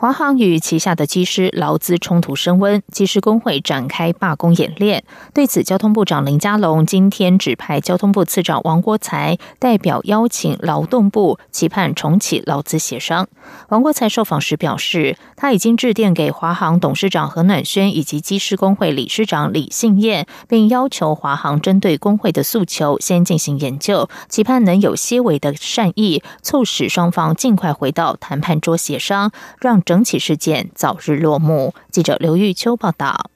华航与旗下的机师劳资冲突升温，机师工会展开罢工演练。对此，交通部长林佳龙今天指派交通部次长王国才代表邀请劳动部，期盼重启劳资协商。王国才受访时表示，他已经致电给华航董事长何暖轩以及机师工会理事长李信燕，并要求华航针对工会的诉求先进行研究，期盼能有些微的善意，促使双方尽快回到谈判桌协商，让。整起事件早日落幕。记者刘玉秋报道。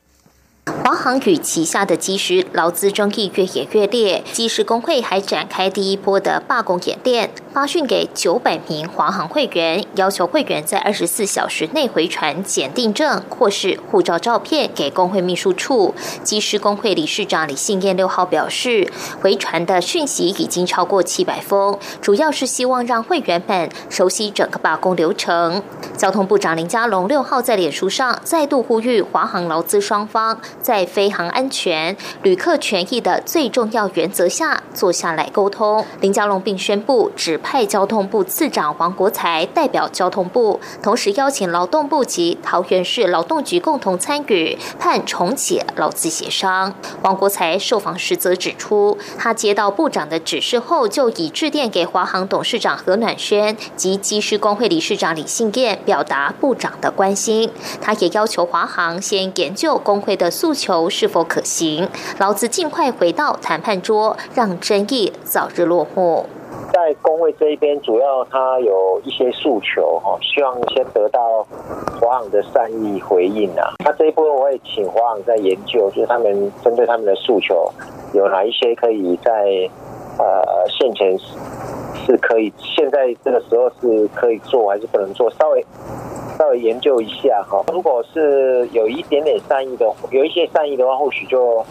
华航与旗下的机师劳资争议越演越烈，机师工会还展开第一波的罢工演练，发讯给九百名华航会员，要求会员在二十四小时内回传检定证或是护照照片给工会秘书处。机师工会理事长李信燕六号表示，回传的讯息已经超过七百封，主要是希望让会员们熟悉整个罢工流程。交通部长林佳龙六号在脸书上再度呼吁华航劳资双方。在飞航安全、旅客权益的最重要原则下，坐下来沟通。林佳龙并宣布指派交通部次长王国才代表交通部，同时邀请劳动部及桃园市劳动局共同参与，盼重启劳资协商。王国才受访时则指出，他接到部长的指示后，就已致电给华航董事长何暖轩及机师工会理事长李信燕，表达部长的关心。他也要求华航先研究工会的。诉求是否可行？劳资尽快回到谈判桌，让争议早日落幕。在工位这一边，主要他有一些诉求哈，希望先得到华航的善意回应啊。那这一部分我也请华航在研究，就是他们针对他们的诉求，有哪一些可以在呃现前是可以，现在这个时候是可以做还是不能做？稍微。稍微研究一下哈，如果是有一点点善意的，有一些善意的话，或许就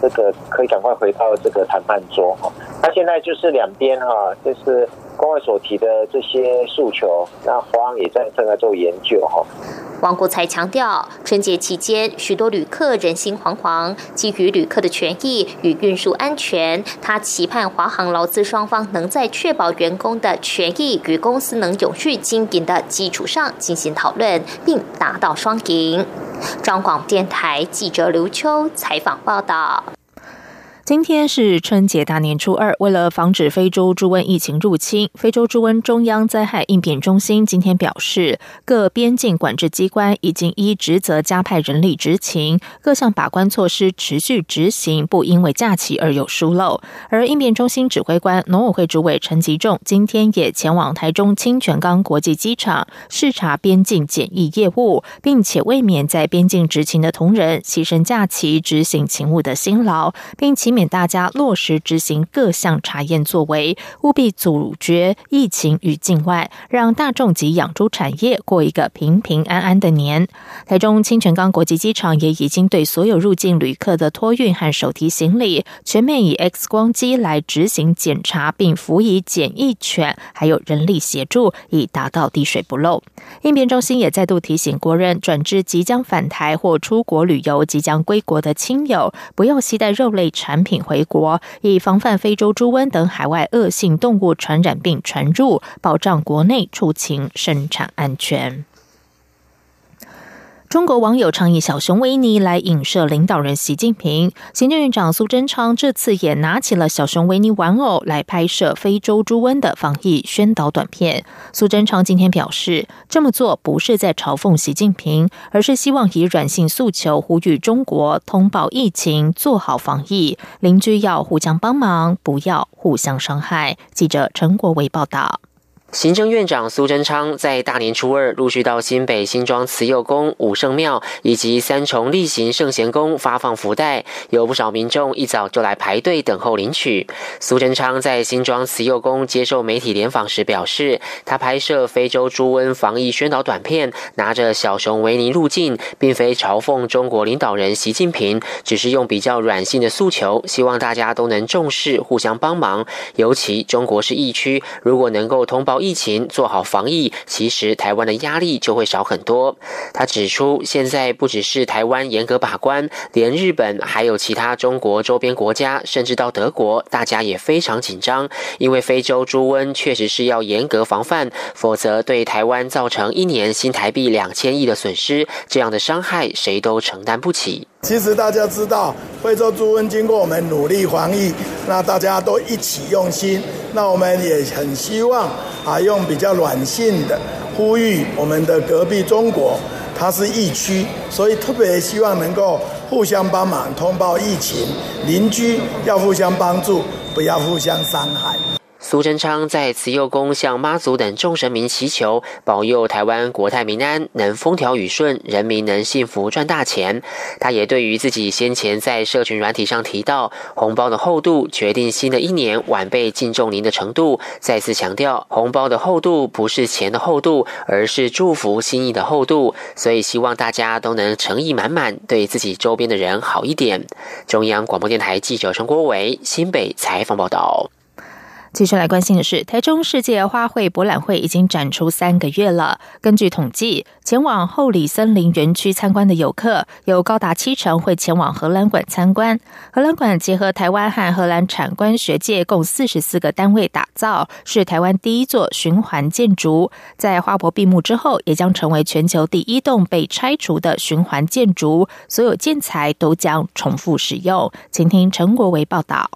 这个可以赶快回到这个谈判桌哈。那现在就是两边哈，就是工会所提的这些诉求，那华航也在正在做研究哈。王国才强调，春节期间许多旅客人心惶惶，基于旅客的权益与运输安全，他期盼华航劳资双方能在确保员工的权益与公司能永续经营的基础上进行讨论，并达到双赢。中广电台记者刘秋采访报道。今天是春节大年初二，为了防止非洲猪瘟疫情入侵，非洲猪瘟中央灾害应变中心今天表示，各边境管制机关已经依职责加派人力执勤，各项把关措施持续执行，不因为假期而有疏漏。而应变中心指挥官农委会主委陈吉仲今天也前往台中清泉岗国际机场视察边境检疫业务，并且为免在边境执勤的同仁牺牲假期执行勤务的辛劳，并且。免大家落实执行各项查验作为，务必阻绝疫情与境外，让大众及养猪产业过一个平平安安的年。台中清泉岗国际机场也已经对所有入境旅客的托运和手提行李，全面以 X 光机来执行检查，并辅以检疫犬还有人力协助，以达到滴水不漏。应变中心也再度提醒国人，转至即将返台或出国旅游、即将归国的亲友，不要携带肉类产品。品回国，以防范非洲猪瘟等海外恶性动物传染病传入，保障国内畜禽生产安全。中国网友倡议小熊维尼来影射领导人习近平，行政院长苏贞昌这次也拿起了小熊维尼玩偶来拍摄非洲猪瘟的防疫宣导短片。苏贞昌今天表示，这么做不是在嘲讽习近平，而是希望以软性诉求呼吁中国通报疫情，做好防疫，邻居要互相帮忙，不要互相伤害。记者陈国维报道。行政院长苏贞昌在大年初二陆续到新北新庄慈幼宫、武圣庙以及三重例行圣贤宫发放福袋，有不少民众一早就来排队等候领取。苏贞昌在新庄慈幼宫接受媒体联访时表示，他拍摄非洲猪瘟防疫宣导短片，拿着小熊维尼入境，并非嘲讽中国领导人习近平，只是用比较软性的诉求，希望大家都能重视、互相帮忙。尤其中国是疫区，如果能够通报。疫情做好防疫，其实台湾的压力就会少很多。他指出，现在不只是台湾严格把关，连日本还有其他中国周边国家，甚至到德国，大家也非常紧张。因为非洲猪瘟确实是要严格防范，否则对台湾造成一年新台币两千亿的损失，这样的伤害谁都承担不起。其实大家知道，非洲猪瘟经过我们努力防疫，那大家都一起用心，那我们也很希望啊，用比较软性的呼吁我们的隔壁中国，它是疫区，所以特别希望能够互相帮忙通报疫情，邻居要互相帮助，不要互相伤害。苏贞昌在慈幼宫向妈祖等众神明祈求，保佑台湾国泰民安，能风调雨顺，人民能幸福赚大钱。他也对于自己先前在社群软体上提到红包的厚度决定新的一年晚辈敬重您的程度，再次强调红包的厚度不是钱的厚度，而是祝福心意的厚度。所以希望大家都能诚意满满，对自己周边的人好一点。中央广播电台记者陈国伟新北采访报道。接下来关心的是，台中世界花卉博览会已经展出三个月了。根据统计，前往后里森林园区参观的游客有高达七成会前往荷兰馆参观。荷兰馆结合台湾和荷兰产官学界共四十四个单位打造，是台湾第一座循环建筑。在花博闭幕之后，也将成为全球第一栋被拆除的循环建筑，所有建材都将重复使用。请听陈国维报道。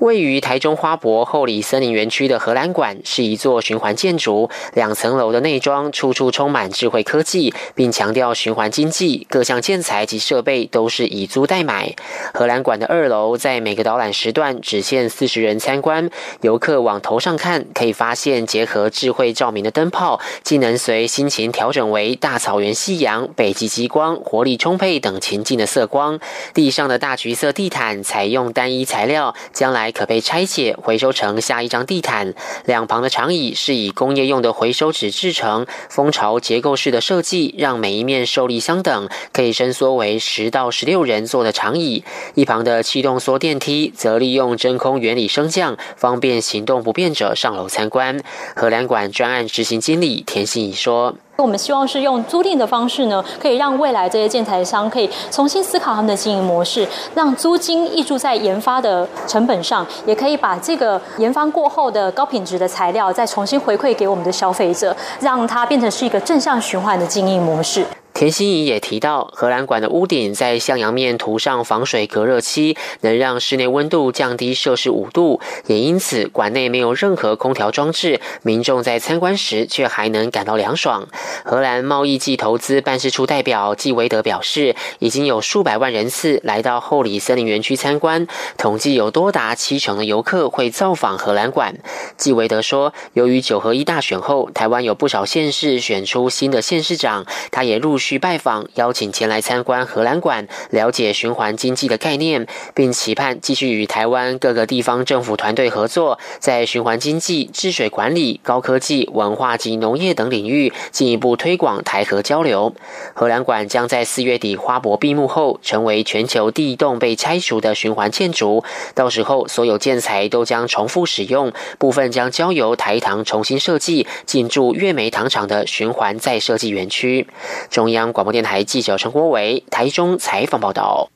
位于台中花博后里森林园区的荷兰馆是一座循环建筑，两层楼的内装处处充满智慧科技，并强调循环经济。各项建材及设备都是以租代买。荷兰馆的二楼在每个导览时段只限四十人参观，游客往头上看，可以发现结合智慧照明的灯泡，既能随心情调整为大草原、夕阳、北极极光、活力充沛等情境的色光。地上的大橘色地毯采用单一材料，将来。还可被拆解回收成下一张地毯。两旁的长椅是以工业用的回收纸制成，蜂巢结构式的设计让每一面受力相等，可以伸缩为十到十六人坐的长椅。一旁的气动缩电梯则利用真空原理升降，方便行动不便者上楼参观。荷兰馆专案执行经理田心怡说。我们希望是用租赁的方式呢，可以让未来这些建材商可以重新思考他们的经营模式，让租金溢注在研发的成本上，也可以把这个研发过后的高品质的材料再重新回馈给我们的消费者，让它变成是一个正向循环的经营模式。田心怡也提到，荷兰馆的屋顶在向阳面涂上防水隔热漆，能让室内温度降低摄氏五度，也因此馆内没有任何空调装置，民众在参观时却还能感到凉爽。荷兰贸易暨投资办事处代表季维德表示，已经有数百万人次来到后里森林园区参观，统计有多达七成的游客会造访荷兰馆。季维德说，由于九合一大选后，台湾有不少县市选出新的县市长，他也入。去拜访，邀请前来参观荷兰馆，了解循环经济的概念，并期盼继续与台湾各个地方政府团队合作，在循环经济、治水管理、高科技、文化及农业等领域进一步推广台河交流。荷兰馆将在四月底花博闭幕后，成为全球第一栋被拆除的循环建筑。到时候，所有建材都将重复使用，部分将交由台糖重新设计，进驻月梅糖厂的循环再设计园区。中。央广播电台记者陈国伟台中采访报道。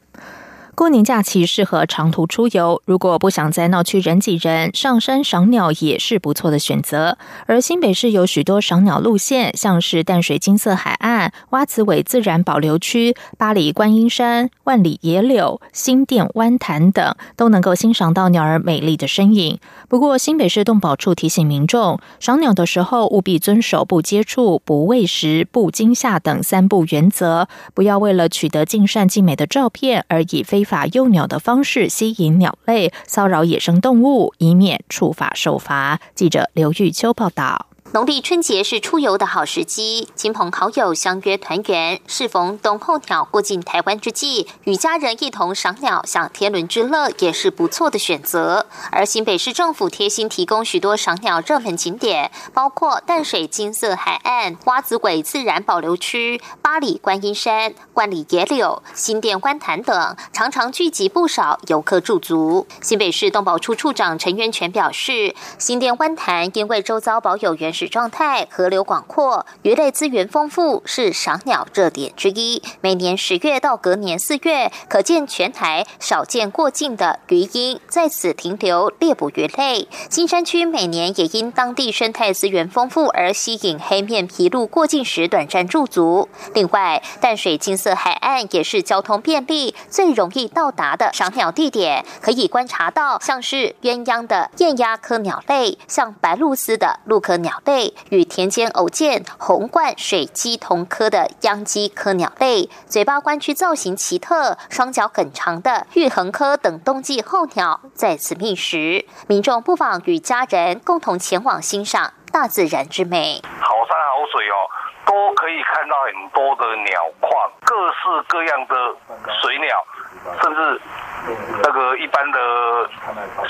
过年假期适合长途出游，如果不想在闹区人挤人，上山赏鸟也是不错的选择。而新北市有许多赏鸟路线，像是淡水金色海岸、洼子尾自然保留区、八里观音山、万里野柳、新店湾潭等，都能够欣赏到鸟儿美丽的身影。不过，新北市动保处提醒民众，赏鸟的时候务必遵守不接触、不喂食、不惊吓等三不原则，不要为了取得尽善尽美的照片而以非。法诱鸟的方式吸引鸟类，骚扰野生动物，以免触法受罚。记者刘玉秋报道。农历春节是出游的好时机，亲朋好友相约团圆。适逢冬候鸟过境台湾之际，与家人一同赏鸟、享天伦之乐，也是不错的选择。而新北市政府贴心提供许多赏鸟热门景点，包括淡水金色海岸、蛙子鬼自然保留区、八里观音山、万里野柳、新店观潭等，常常聚集不少游客驻足。新北市动保处处长陈元全表示，新店湾潭因为周遭保有原。水状态，河流广阔，鱼类资源丰富，是赏鸟热点之一。每年十月到隔年四月，可见全台少见过境的鱼鹰在此停留猎捕鱼类。金山区每年也因当地生态资源丰富而吸引黑面琵鹭过境时短暂驻足。另外，淡水金色海岸也是交通便利、最容易到达的赏鸟地点，可以观察到像是鸳鸯的雁鸭科鸟类，像白鹭鸶的鹭科鸟。类与田间偶见红冠水鸡同科的秧鸡科鸟类，嘴巴弯曲造型奇特，双脚很长的玉衡科等冬季候鸟在此觅食。民众不妨与家人共同前往欣赏大自然之美。好山好水哦，都可以看到很多的鸟况，各式各样的水鸟，甚至。那个一般的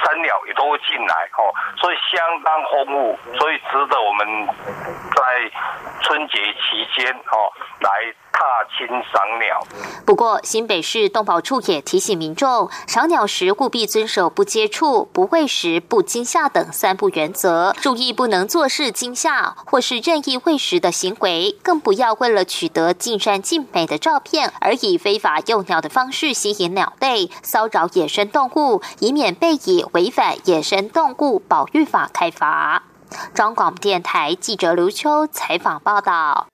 山鸟也都会进来哦，所以相当丰富，所以值得我们在春节期间哦来。踏青赏鸟。不过，新北市动保处也提醒民众，赏鸟时务必遵守不接触、不喂食、不惊吓等三不原则，注意不能做事惊吓或是任意喂食的行为，更不要为了取得尽善尽美的照片而以非法诱鸟的方式吸引鸟类，骚扰野生动物，以免被以违反野生动物保育法开罚。中广电台记者刘秋采访报道。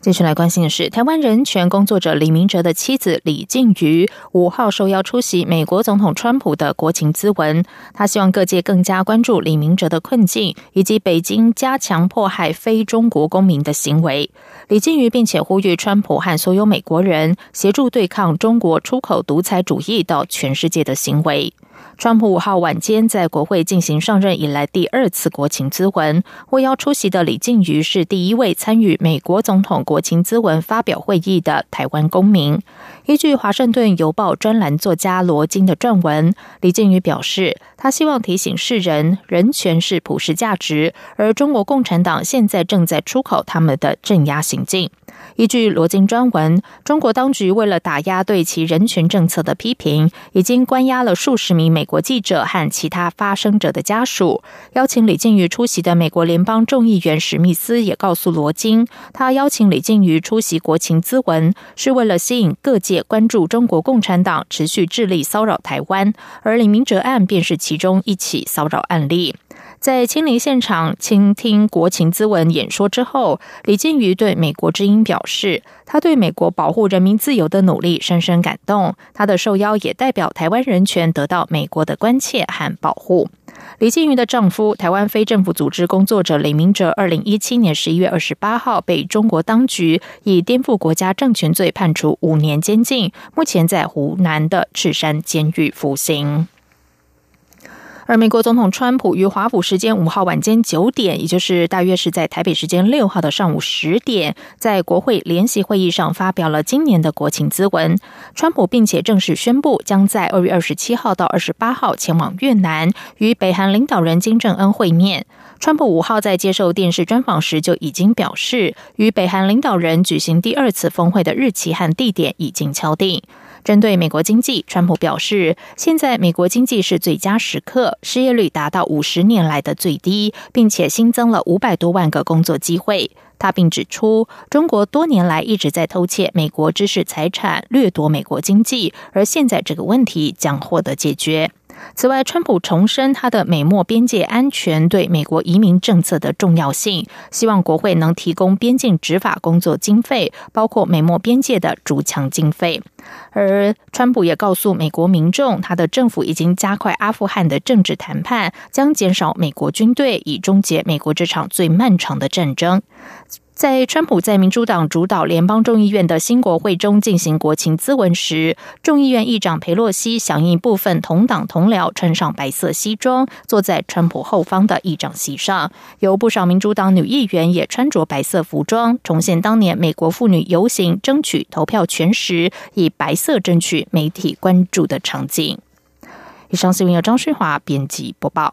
继续来关心的是，台湾人权工作者李明哲的妻子李静瑜五号受邀出席美国总统川普的国情咨文。他希望各界更加关注李明哲的困境，以及北京加强迫害非中国公民的行为。李静瑜并且呼吁川普和所有美国人协助对抗中国出口独裁主义到全世界的行为。川普五号晚间在国会进行上任以来第二次国情咨文，获邀出席的李静瑜是第一位参与美国总统国情咨文发表会议的台湾公民。依据《华盛顿邮报》专栏作家罗金的撰文，李静瑜表示，他希望提醒世人，人权是普世价值，而中国共产党现在正在出口他们的镇压行径。依据罗金专文，中国当局为了打压对其人权政策的批评，已经关押了数十名美国记者和其他发声者的家属。邀请李静瑜出席的美国联邦众议员史密斯也告诉罗金，他邀请李静瑜出席国情咨文，是为了吸引各界关注中国共产党持续致力骚扰台湾，而李明哲案便是其中一起骚扰案例。在亲临现场倾听国情咨文演说之后，李金瑜对美国之音表示，他对美国保护人民自由的努力深深感动。他的受邀也代表台湾人权得到美国的关切和保护。李金瑜的丈夫，台湾非政府组织工作者李明哲，二零一七年十一月二十八号被中国当局以颠覆国家政权罪判处五年监禁，目前在湖南的赤山监狱服刑。而美国总统川普于华府时间五号晚间九点，也就是大约是在台北时间六号的上午十点，在国会联席会议上发表了今年的国情咨文。川普并且正式宣布，将在二月二十七号到二十八号前往越南与北韩领导人金正恩会面。川普五号在接受电视专访时就已经表示，与北韩领导人举行第二次峰会的日期和地点已经敲定。针对美国经济，川普表示，现在美国经济是最佳时刻，失业率达到五十年来的最低，并且新增了五百多万个工作机会。他并指出，中国多年来一直在偷窃美国知识财产，掠夺美国经济，而现在这个问题将获得解决。此外，川普重申他的美墨边界安全对美国移民政策的重要性，希望国会能提供边境执法工作经费，包括美墨边界的筑墙经费。而川普也告诉美国民众，他的政府已经加快阿富汗的政治谈判，将减少美国军队，以终结美国这场最漫长的战争。在川普在民主党主导联邦众议院的新国会中进行国情咨文时，众议院议长佩洛西响应部分同党同僚穿上白色西装，坐在川普后方的议长席上。有不少民主党女议员也穿着白色服装，重现当年美国妇女游行争取投票权时以白色争取媒体关注的场景。以上新闻由张旭华编辑播报。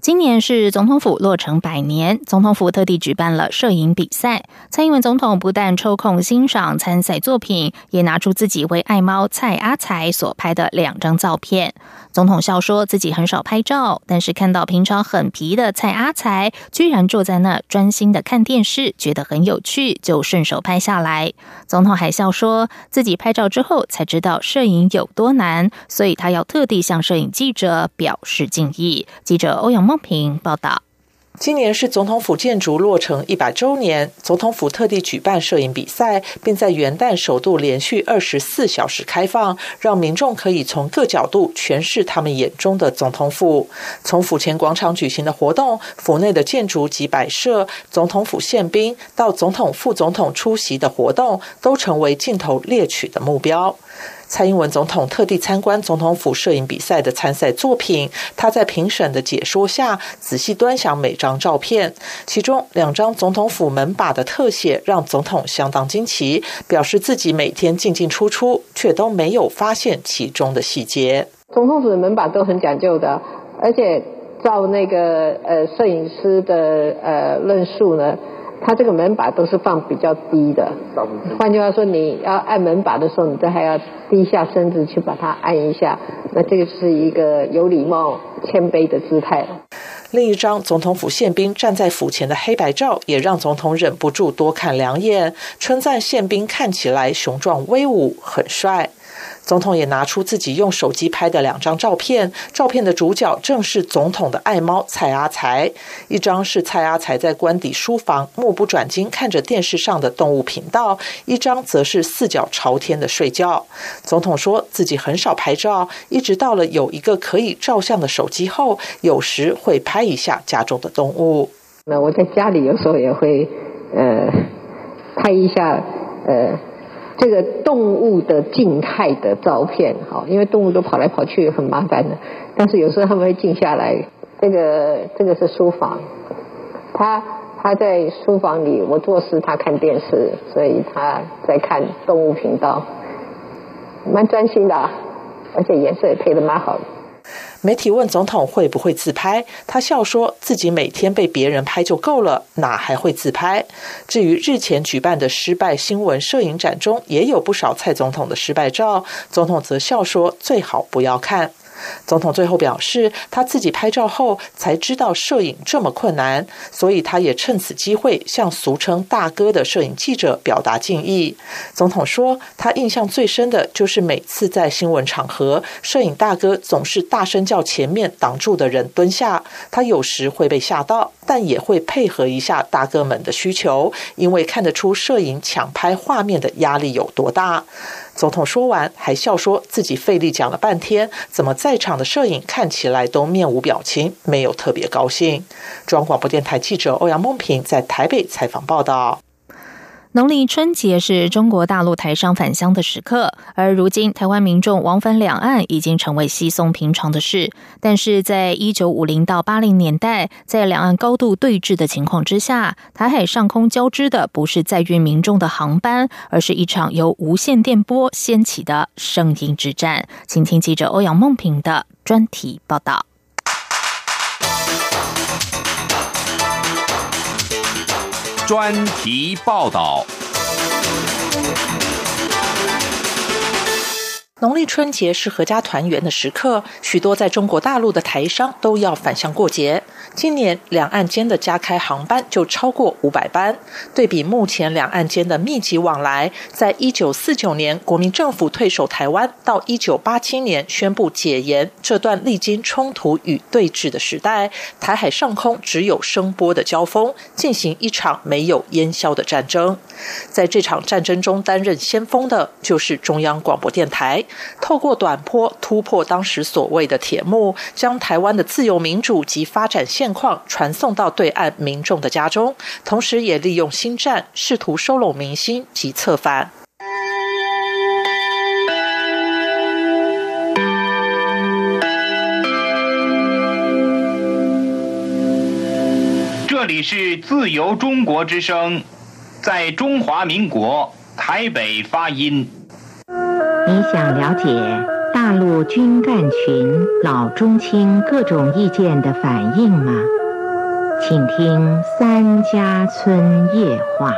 今年是总统府落成百年，总统府特地举办了摄影比赛。蔡英文总统不但抽空欣赏参赛作品，也拿出自己为爱猫蔡阿才所拍的两张照片。总统笑说自己很少拍照，但是看到平常很皮的蔡阿才居然坐在那专心的看电视，觉得很有趣，就顺手拍下来。总统还笑说自己拍照之后才知道摄影有多难，所以他要特地向摄影记者表示敬意。记者欧阳。梦平报道。今年是总统府建筑落成一百周年，总统府特地举办摄影比赛，并在元旦首度连续二十四小时开放，让民众可以从各角度诠释他们眼中的总统府。从府前广场举行的活动、府内的建筑及摆设、总统府宪兵到总统、副总统出席的活动，都成为镜头猎取的目标。蔡英文总统特地参观总统府摄影比赛的参赛作品，他在评审的解说下仔细端详每张照片，其中两张总统府门把的特写让总统相当惊奇，表示自己每天进进出出，却都没有发现其中的细节。总统府的门把都很讲究的，而且照那个呃摄影师的呃论述呢。它这个门把都是放比较低的，换句话说，你要按门把的时候，你都还要低下身子去把它按一下，那这个是一个有礼貌、谦卑的姿态。另一张总统府宪兵站在府前的黑白照，也让总统忍不住多看两眼，称赞宪兵看起来雄壮威武，很帅。总统也拿出自己用手机拍的两张照片，照片的主角正是总统的爱猫蔡阿才。一张是蔡阿才在官邸书房目不转睛看着电视上的动物频道，一张则是四脚朝天的睡觉。总统说自己很少拍照，一直到了有一个可以照相的手机后，有时会拍一下家中的动物。那我在家里有时候也会呃拍一下呃。这个动物的静态的照片，好，因为动物都跑来跑去很麻烦的。但是有时候他们会静下来。这个这个是书房，他他在书房里，我做事，他看电视，所以他在看动物频道，蛮专心的，而且颜色也配的蛮好的。媒体问总统会不会自拍，他笑说自己每天被别人拍就够了，哪还会自拍？至于日前举办的失败新闻摄影展中，也有不少蔡总统的失败照，总统则笑说最好不要看。总统最后表示，他自己拍照后才知道摄影这么困难，所以他也趁此机会向俗称“大哥”的摄影记者表达敬意。总统说，他印象最深的就是每次在新闻场合，摄影大哥总是大声叫前面挡住的人蹲下，他有时会被吓到，但也会配合一下大哥们的需求，因为看得出摄影抢拍画面的压力有多大。总统说完，还笑说自己费力讲了半天，怎么在场的摄影看起来都面无表情，没有特别高兴。中央广播电台记者欧阳梦平在台北采访报道。农历春节是中国大陆台商返乡的时刻，而如今台湾民众往返两岸已经成为稀松平常的事。但是在一九五零到八零年代，在两岸高度对峙的情况之下，台海上空交织的不是载运民众的航班，而是一场由无线电波掀起的声音之战。请听记者欧阳梦平的专题报道。专题报道。农历春节是阖家团圆的时刻，许多在中国大陆的台商都要返乡过节。今年两岸间的加开航班就超过五百班。对比目前两岸间的密集往来，在一九四九年国民政府退守台湾，到一九八七年宣布解严这段历经冲突与对峙的时代，台海上空只有声波的交锋，进行一场没有烟消的战争。在这场战争中担任先锋的，就是中央广播电台。透过短波突破当时所谓的铁幕，将台湾的自由民主及发展现况传送到对岸民众的家中，同时也利用新战试图收拢民心及策反。这里是自由中国之声，在中华民国台北发音。你想了解大陆军干群老中青各种意见的反应吗？请听三家村夜话。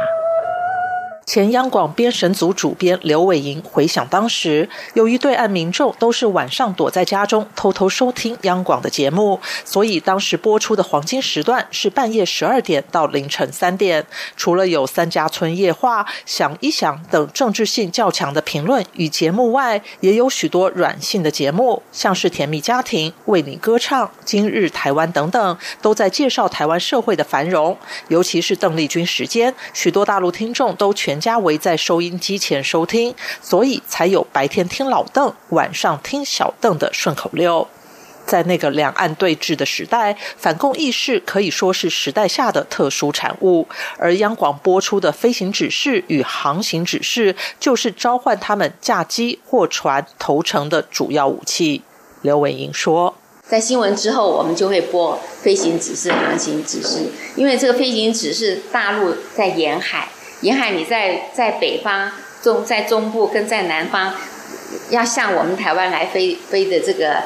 前央广编审组主编刘伟莹回想当时，由于对岸民众都是晚上躲在家中偷偷收听央广的节目，所以当时播出的黄金时段是半夜十二点到凌晨三点。除了有三家村夜话、想一想等政治性较强的评论与节目外，也有许多软性的节目，像是甜蜜家庭、为你歌唱、今日台湾等等，都在介绍台湾社会的繁荣。尤其是邓丽君时间，许多大陆听众都全。家围在收音机前收听，所以才有白天听老邓，晚上听小邓的顺口溜。在那个两岸对峙的时代，反共意识可以说是时代下的特殊产物，而央广播出的飞行指示与航行指示，就是召唤他们驾机或船投诚的主要武器。刘伟英说：“在新闻之后，我们就会播飞行指示、航行指示，因为这个飞行指示，大陆在沿海。”沿海，你在在北方、中在中部跟在南方，要向我们台湾来飞飞的这个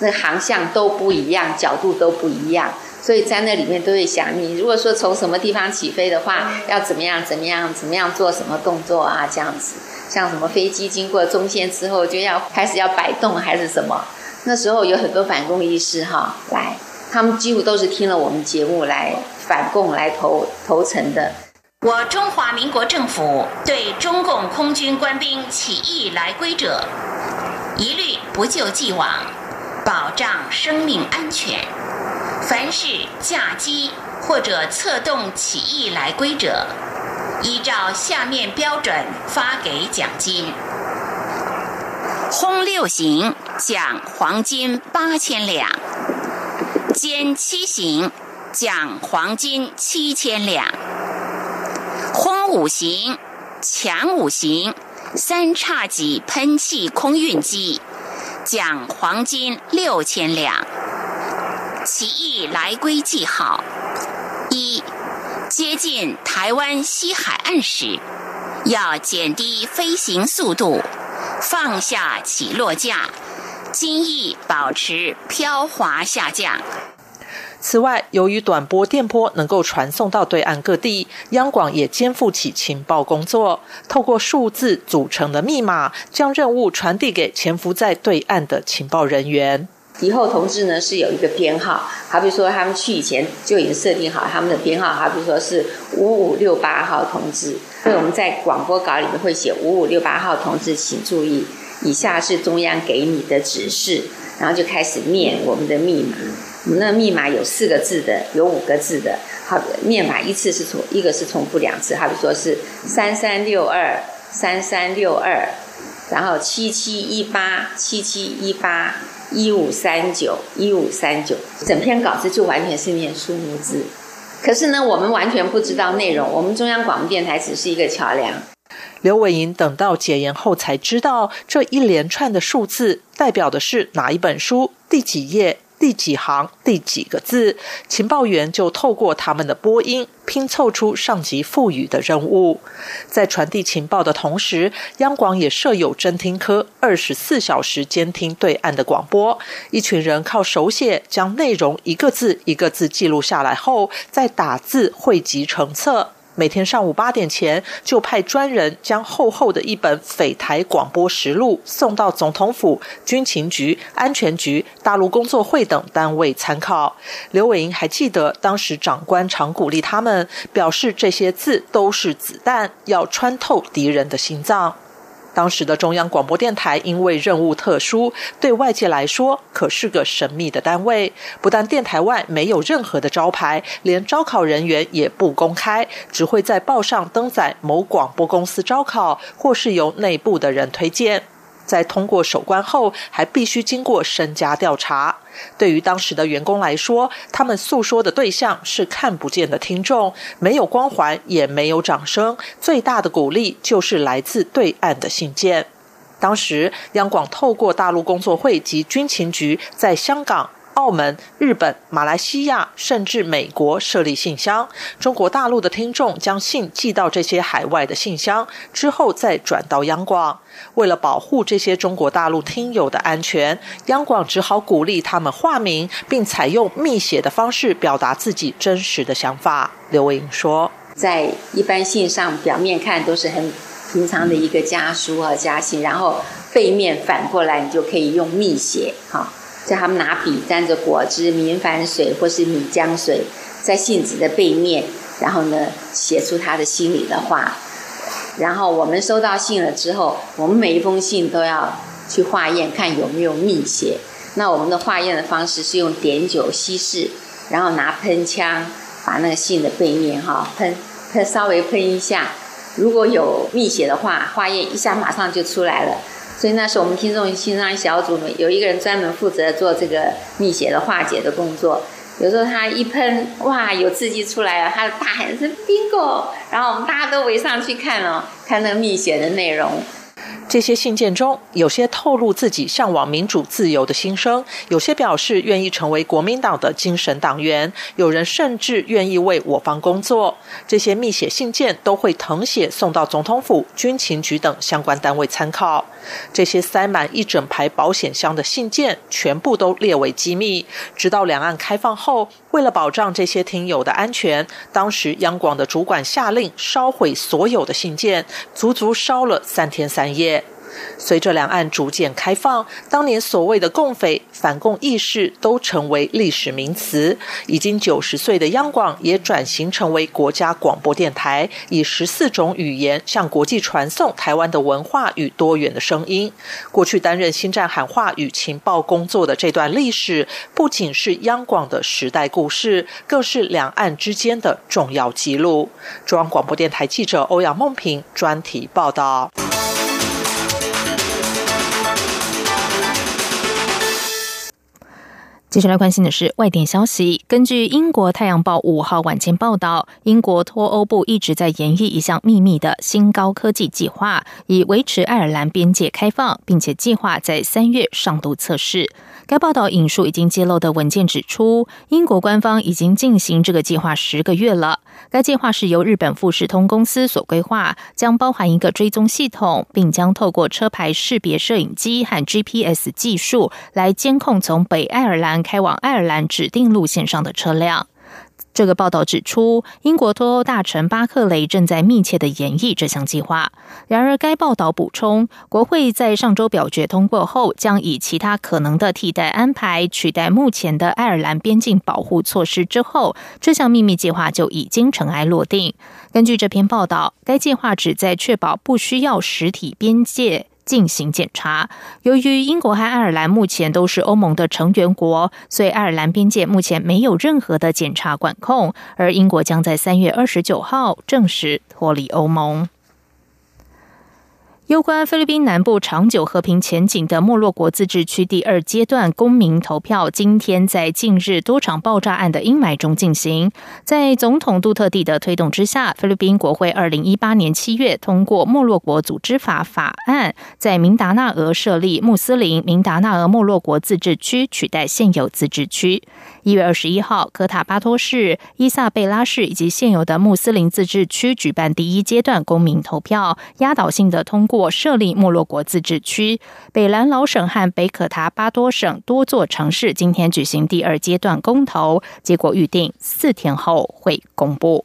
那航向都不一样，角度都不一样，所以在那里面都会想，你如果说从什么地方起飞的话，要怎么样怎么样怎么样做什么动作啊？这样子，像什么飞机经过中线之后就要开始要摆动还是什么？那时候有很多反共意识哈，来，他们几乎都是听了我们节目来反共来投投诚的。我中华民国政府对中共空军官兵起义来归者，一律不救既往，保障生命安全。凡是驾机或者策动起义来归者，依照下面标准发给奖金：轰六型奖黄金八千两，歼七型奖黄金七千两。五型、强五型三叉戟喷气空运机，奖黄金六千两。起义来归记号：一、接近台湾西海岸时，要减低飞行速度，放下起落架，襟翼保持飘滑下降。此外，由于短波电波能够传送到对岸各地，央广也肩负起情报工作，透过数字组成的密码，将任务传递给潜伏在对岸的情报人员。敌后同志呢是有一个编号，好比说他们去以前就已经设定好他们的编号，好比说是五五六八号同志，所以我们在广播稿里面会写五五六八号同志，请注意，以下是中央给你的指示，然后就开始念我们的密码。我们那密码有四个字的，有五个字的。好，密码一次是重，一个是重复两次。好比说是三三六二三三六二，然后七七一八七七一八一五三九一五三九，整篇稿子就完全是念数目字。可是呢，我们完全不知道内容。我们中央广播电台只是一个桥梁。刘伟莹等到解严后才知道，这一连串的数字代表的是哪一本书第几页。第几行第几个字，情报员就透过他们的播音拼凑出上级赋予的任务。在传递情报的同时，央广也设有侦听科，二十四小时监听对岸的广播。一群人靠手写将内容一个字一个字记录下来后，再打字汇集成册。每天上午八点前就派专人将厚厚的一本匪台广播实录送到总统府、军情局、安全局、大陆工作会等单位参考。刘伟英还记得，当时长官常鼓励他们，表示这些字都是子弹，要穿透敌人的心脏。当时的中央广播电台因为任务特殊，对外界来说可是个神秘的单位。不但电台外没有任何的招牌，连招考人员也不公开，只会在报上登载某广播公司招考，或是由内部的人推荐。在通过首关后，还必须经过身家调查。对于当时的员工来说，他们诉说的对象是看不见的听众，没有光环，也没有掌声，最大的鼓励就是来自对岸的信件。当时，央广透过大陆工作会及军情局在香港。澳门、日本、马来西亚，甚至美国设立信箱，中国大陆的听众将信寄到这些海外的信箱，之后再转到央广。为了保护这些中国大陆听友的安全，央广只好鼓励他们化名，并采用密写的方式表达自己真实的想法。刘伟英说：“在一般信上，表面看都是很平常的一个家书和家信，然后背面反过来，你就可以用密写，哈。”叫他们拿笔沾着果汁、明矾水或是米浆水，在信纸的背面，然后呢写出他的心里的话。然后我们收到信了之后，我们每一封信都要去化验，看有没有密写。那我们的化验的方式是用碘酒稀释，然后拿喷枪把那个信的背面哈喷喷稍微喷一下，如果有密写的话，化验一下马上就出来了。所以那是我们听众欣赏小组有一个人专门负责做这个密写的化解的工作。有时候他一喷，哇，有字迹出来了，他大喊一声 bingo，然后我们大家都围上去看了，看那个密写的内容。这些信件中，有些透露自己向往民主自由的心声，有些表示愿意成为国民党的精神党员，有人甚至愿意为我方工作。这些密写信件都会誊写送到总统府、军情局等相关单位参考。这些塞满一整排保险箱的信件，全部都列为机密。直到两岸开放后，为了保障这些听友的安全，当时央广的主管下令烧毁所有的信件，足足烧了三天三夜。随着两岸逐渐开放，当年所谓的共匪、反共意识都成为历史名词。已经九十岁的央广也转型成为国家广播电台，以十四种语言向国际传送台湾的文化与多元的声音。过去担任新战喊话与情报工作的这段历史，不仅是央广的时代故事，更是两岸之间的重要记录。中央广播电台记者欧阳梦平专题报道。接下来关心的是外电消息。根据英国《太阳报》五号晚间报道，英国脱欧部一直在研议一项秘密的新高科技计划，以维持爱尔兰边界开放，并且计划在三月上路测试。该报道引述已经揭露的文件指出，英国官方已经进行这个计划十个月了。该计划是由日本富士通公司所规划，将包含一个追踪系统，并将透过车牌识别摄影机和 GPS 技术来监控从北爱尔兰开往爱尔兰指定路线上的车辆。这个报道指出，英国脱欧大臣巴克雷正在密切的研议这项计划。然而，该报道补充，国会在上周表决通过后，将以其他可能的替代安排取代目前的爱尔兰边境保护措施之后，这项秘密计划就已经尘埃落定。根据这篇报道，该计划旨在确保不需要实体边界。进行检查。由于英国和爱尔兰目前都是欧盟的成员国，所以爱尔兰边界目前没有任何的检查管控。而英国将在三月二十九号正式脱离欧盟。有关菲律宾南部长久和平前景的莫洛国自治区第二阶段公民投票，今天在近日多场爆炸案的阴霾中进行。在总统杜特地的推动之下，菲律宾国会二零一八年七月通过莫洛国组织法法案，在明达纳俄设立穆斯林明达纳俄莫洛国自治区，取代现有自治区。一月二十一号，科塔巴托市、伊萨贝拉市以及现有的穆斯林自治区举办第一阶段公民投票，压倒性的通过。设立莫洛国自治区，北兰老省和北可塔巴多省多座城市今天举行第二阶段公投，结果预定四天后会公布。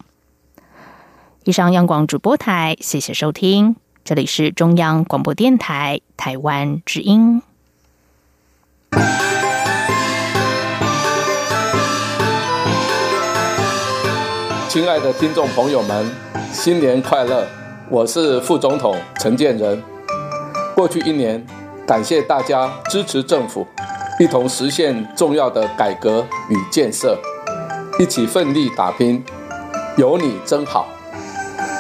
以上央广主播台，谢谢收听，这里是中央广播电台台湾之音。亲爱的听众朋友们，新年快乐！我是副总统陈建仁。过去一年，感谢大家支持政府，一同实现重要的改革与建设，一起奋力打拼，有你真好。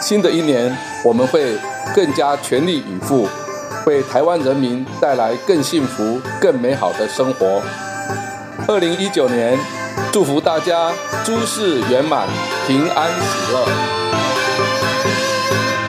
新的一年，我们会更加全力以赴，为台湾人民带来更幸福、更美好的生活。二零一九年，祝福大家诸事圆满、平安喜乐。